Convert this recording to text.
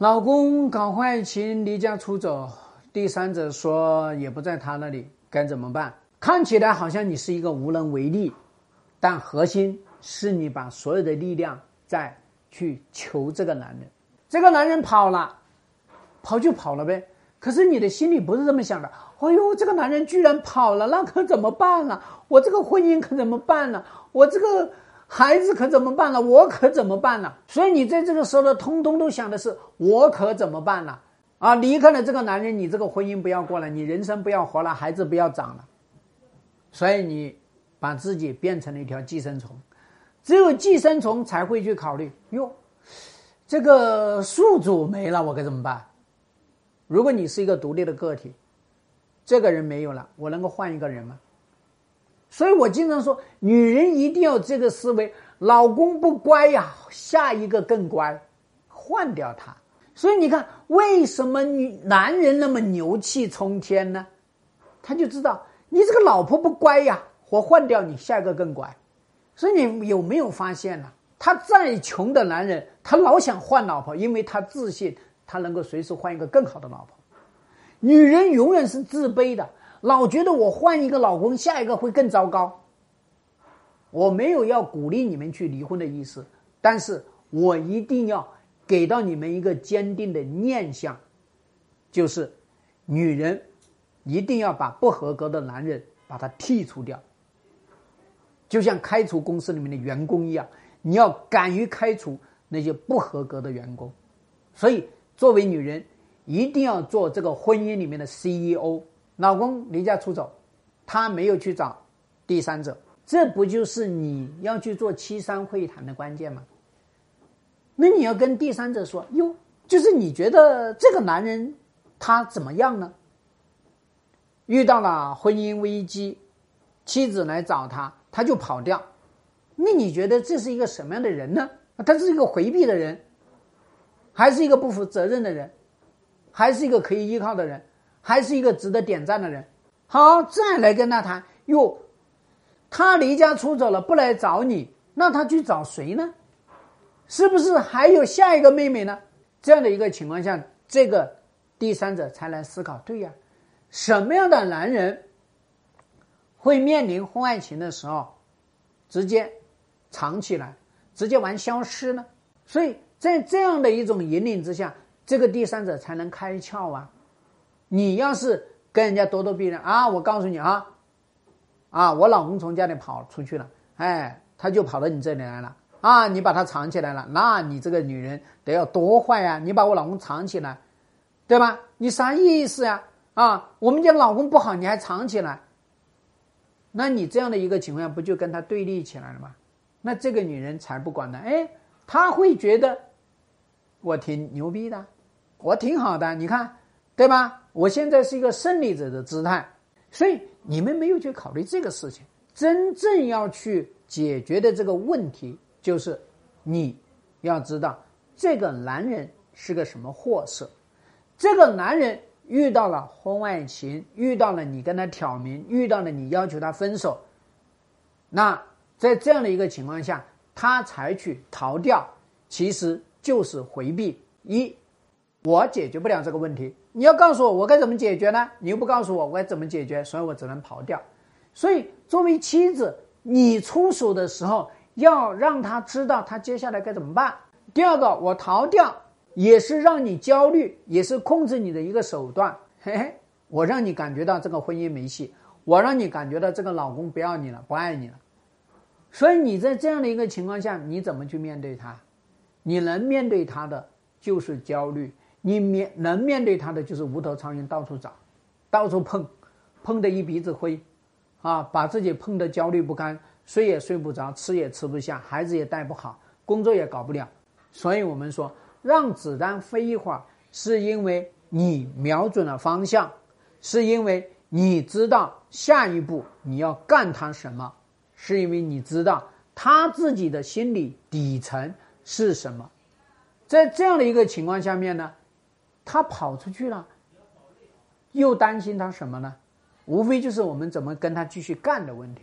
老公搞坏情离家出走，第三者说也不在他那里，该怎么办？看起来好像你是一个无能为力，但核心是你把所有的力量在去求这个男人，这个男人跑了，跑就跑了呗。可是你的心里不是这么想的。哎呦，这个男人居然跑了，那可怎么办呢？我这个婚姻可怎么办呢？我这个孩子可怎么办呢？我可怎么办呢？所以你在这个时候呢，通通都想的是我可怎么办呢？啊，离开了这个男人，你这个婚姻不要过了，你人生不要活了，孩子不要长了。所以你把自己变成了一条寄生虫，只有寄生虫才会去考虑哟，这个宿主没了，我该怎么办？如果你是一个独立的个体。这个人没有了，我能够换一个人吗？所以我经常说，女人一定要这个思维：老公不乖呀，下一个更乖，换掉他。所以你看，为什么女男人那么牛气冲天呢？他就知道你这个老婆不乖呀，我换掉你，下一个更乖。所以你有没有发现呢？他再穷的男人，他老想换老婆，因为他自信，他能够随时换一个更好的老婆。女人永远是自卑的，老觉得我换一个老公，下一个会更糟糕。我没有要鼓励你们去离婚的意思，但是我一定要给到你们一个坚定的念想，就是女人一定要把不合格的男人把他剔除掉，就像开除公司里面的员工一样，你要敢于开除那些不合格的员工。所以，作为女人。一定要做这个婚姻里面的 CEO。老公离家出走，他没有去找第三者，这不就是你要去做七三会谈的关键吗？那你要跟第三者说哟，就是你觉得这个男人他怎么样呢？遇到了婚姻危机，妻子来找他，他就跑掉。那你觉得这是一个什么样的人呢？他是一个回避的人，还是一个不负责任的人？还是一个可以依靠的人，还是一个值得点赞的人。好，再来跟他谈哟，他离家出走了，不来找你，那他去找谁呢？是不是还有下一个妹妹呢？这样的一个情况下，这个第三者才来思考：对呀，什么样的男人会面临婚外情的时候直接藏起来，直接玩消失呢？所以在这样的一种引领之下。这个第三者才能开窍啊！你要是跟人家咄咄逼人啊，我告诉你啊，啊，我老公从家里跑出去了，哎，他就跑到你这里来了啊，你把他藏起来了，那你这个女人得要多坏呀！你把我老公藏起来，对吧？你啥意思呀？啊，我们家老公不好，你还藏起来，那你这样的一个情况下，不就跟他对立起来了吗？那这个女人才不管呢，哎，她会觉得我挺牛逼的。我挺好的，你看，对吧？我现在是一个胜利者的姿态，所以你们没有去考虑这个事情。真正要去解决的这个问题，就是你要知道这个男人是个什么货色。这个男人遇到了婚外情，遇到了你跟他挑明，遇到了你要求他分手，那在这样的一个情况下，他采取逃掉，其实就是回避一。我解决不了这个问题，你要告诉我我该怎么解决呢？你又不告诉我我该怎么解决，所以我只能跑掉。所以作为妻子，你出手的时候要让他知道他接下来该怎么办。第二个，我逃掉也是让你焦虑，也是控制你的一个手段。嘿嘿，我让你感觉到这个婚姻没戏，我让你感觉到这个老公不要你了，不爱你了。所以你在这样的一个情况下，你怎么去面对他？你能面对他的就是焦虑。你面能面对他的就是无头苍蝇到处找，到处碰，碰得一鼻子灰，啊，把自己碰得焦虑不堪，睡也睡不着，吃也吃不下，孩子也带不好，工作也搞不了。所以我们说，让子弹飞一会儿，是因为你瞄准了方向，是因为你知道下一步你要干他什么，是因为你知道他自己的心理底层是什么。在这样的一个情况下面呢？他跑出去了，又担心他什么呢？无非就是我们怎么跟他继续干的问题。